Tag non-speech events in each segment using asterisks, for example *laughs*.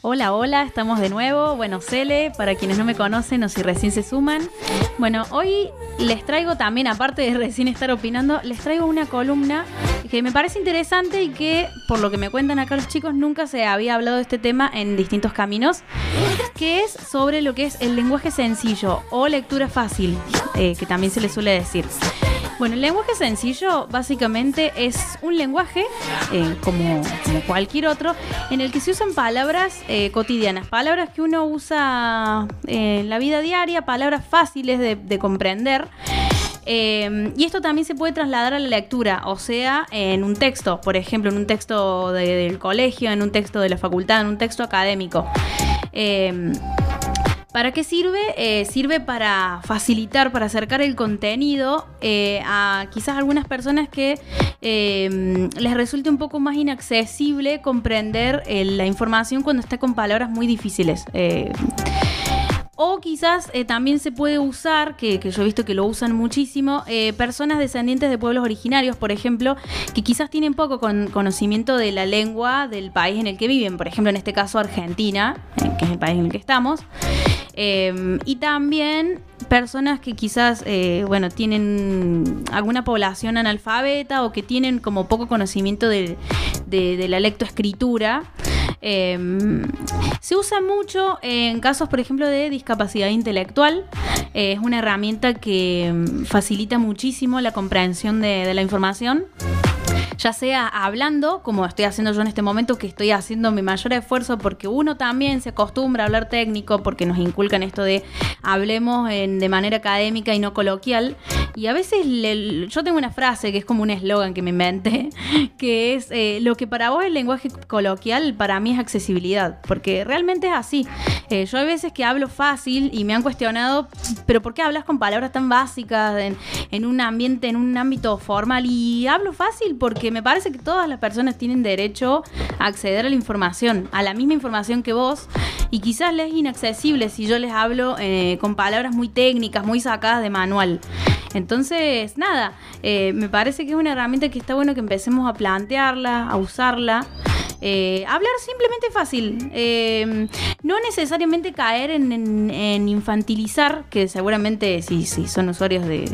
Hola, hola, estamos de nuevo. Bueno, Cele, para quienes no me conocen o si recién se suman. Bueno, hoy les traigo también, aparte de recién estar opinando, les traigo una columna que me parece interesante y que, por lo que me cuentan acá los chicos, nunca se había hablado de este tema en distintos caminos, que es sobre lo que es el lenguaje sencillo o lectura fácil, eh, que también se le suele decir. Bueno, el lenguaje sencillo básicamente es un lenguaje, eh, como, cualquier otro, en el que se usan palabras eh, cotidianas, palabras que uno usa eh, en la vida diaria, palabras fáciles de, comprender. y esto también se puede trasladar a la lectura, o sea, en un texto, por ejemplo, en un texto del colegio, en un texto de la facultad, en un texto académico. ¿Para qué sirve? Eh, sirve para facilitar, para acercar el contenido eh, a quizás algunas personas que eh, les resulte un poco más inaccesible comprender la información cuando está con palabras muy difíciles. O quizás también se puede usar, que, yo he visto que lo usan muchísimo, personas descendientes de pueblos originarios, por ejemplo, que quizás tienen poco conocimiento de la lengua del país en el que viven. Por ejemplo, en este caso Argentina, que es el país en el que estamos. Em, y también personas que quizás, eh, bueno, tienen alguna población analfabeta o que tienen como poco conocimiento de, la lectoescritura. Em, se usa mucho en casos, por ejemplo, de discapacidad intelectual. Eh, es una herramienta que em, facilita muchísimo la comprensión de la información ya sea hablando, como estoy haciendo yo en este momento, que estoy haciendo mi mayor esfuerzo porque uno también se acostumbra a hablar técnico, porque nos inculcan esto de hablemos de manera académica y no coloquial. Y a veces yo tengo una frase que es como un eslogan que me inventé, *laughs* que es eh, lo que para vos es lenguaje coloquial, para mí es accesibilidad, porque realmente es así. Eh, yo hay veces que hablo fácil y me han cuestionado, pero ¿por qué hablas con palabras tan básicas en, un ambiente, en un ámbito formal? Y hablo fácil porque me parece que todas las personas tienen derecho a acceder a la información, a la misma información que vos, y quizás les es inaccesible si yo les hablo eh, con palabras muy técnicas, muy sacadas de manual. Entonces, nada, eh, me parece que es una herramienta que está bueno que empecemos a plantearla, a usarla. Eh, hablar simplemente fácil. no necesariamente caer en, infantilizar, que seguramente si, si son usuarios de,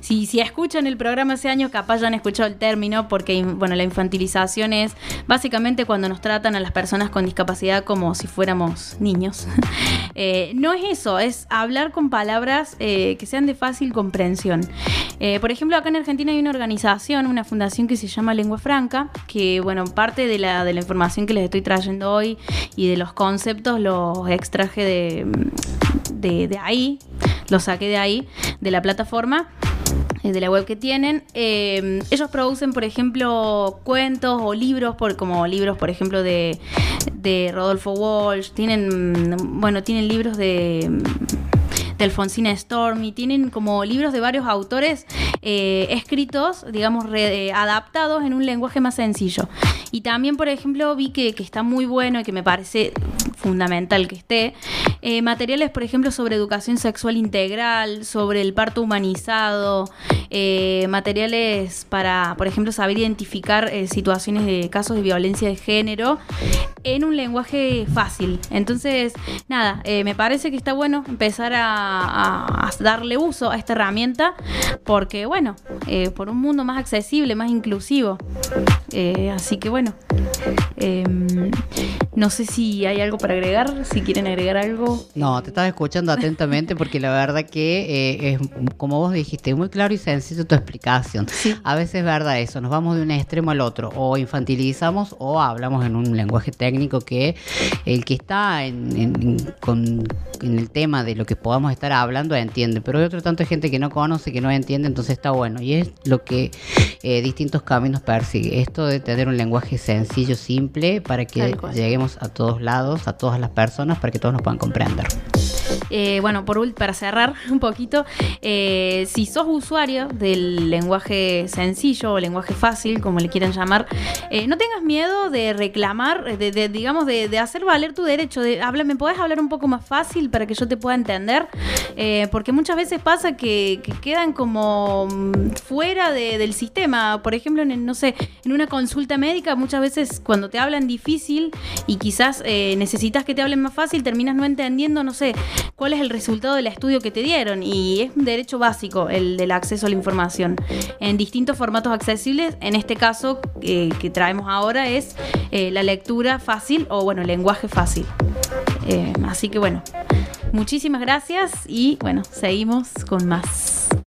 si, si escuchan el programa hace años, capaz ya han escuchado el término, porque bueno, la infantilización es básicamente cuando nos tratan a las personas con discapacidad como si fuéramos niños. *laughs* Eh, no es eso, es hablar con palabras eh, que sean de fácil comprensión. Eh, por ejemplo, acá en Argentina hay una organización, una fundación que se llama Lengua Franca, que bueno, parte de la información que les estoy trayendo hoy y de los conceptos los extraje de, de, ahí, los saqué de ahí, de la plataforma. Eh, de la web que tienen. Eh, ellos producen, por ejemplo, cuentos o libros, por, como libros, por ejemplo, de, de Rodolfo Walsh. Tienen, bueno, tienen libros de de Alfonsina Storm y tienen como libros de varios autores eh, escritos, digamos, adaptados en un lenguaje más sencillo. Y también, por ejemplo, vi que, que está muy bueno y que me parece fundamental que esté, eh, materiales, por ejemplo, sobre educación sexual integral, sobre el parto humanizado, eh, materiales para, por ejemplo, saber identificar eh, situaciones de casos de violencia de género en un lenguaje fácil. Entonces, nada, me parece que está bueno empezar a, darle uso a esta herramienta porque, bueno, por un mundo más accesible, más inclusivo. así que, bueno, em, no sé si hay algo para agregar, si quieren agregar algo. No, te estaba escuchando atentamente porque la verdad que eh, es, como vos dijiste, muy claro y sencillo tu explicación. A veces es verdad eso, nos vamos de un extremo al otro, o infantilizamos o hablamos en un lenguaje técnico que el que está en, con, en el tema de lo que podamos estar hablando entiende, pero hay otro tanto de gente que no conoce, que no entiende, entonces está bueno. Y es lo que eh, distintos caminos persigue, esto de tener un lenguaje sencillo, simple, para que lleguemos a todos lados, a todas las personas, para que todos nos puedan comprender. Eh, bueno, por para cerrar *laughs* un poquito, eh, si sos usuario del lenguaje sencillo o lenguaje fácil, como le quieran llamar, eh, no tengas miedo de reclamar, de, digamos, de, hacer valer tu derecho. De, habla, ¿Me podés hablar un poco más fácil para que yo te pueda entender? porque muchas veces pasa que, quedan como mm, fuera del sistema. Por ejemplo, no sé, en una consulta médica, muchas veces cuando te hablan difícil y quizás necesitas que te hablen más fácil, terminas no entendiendo, no sé, cuál es el resultado del estudio que te dieron. Y es un derecho básico el del acceso a la información en distintos formatos accesibles. En este caso eh, que traemos ahora es eh, la lectura fácil o, bueno, lenguaje fácil. Eh, así que, bueno, muchísimas gracias y, bueno, seguimos con más.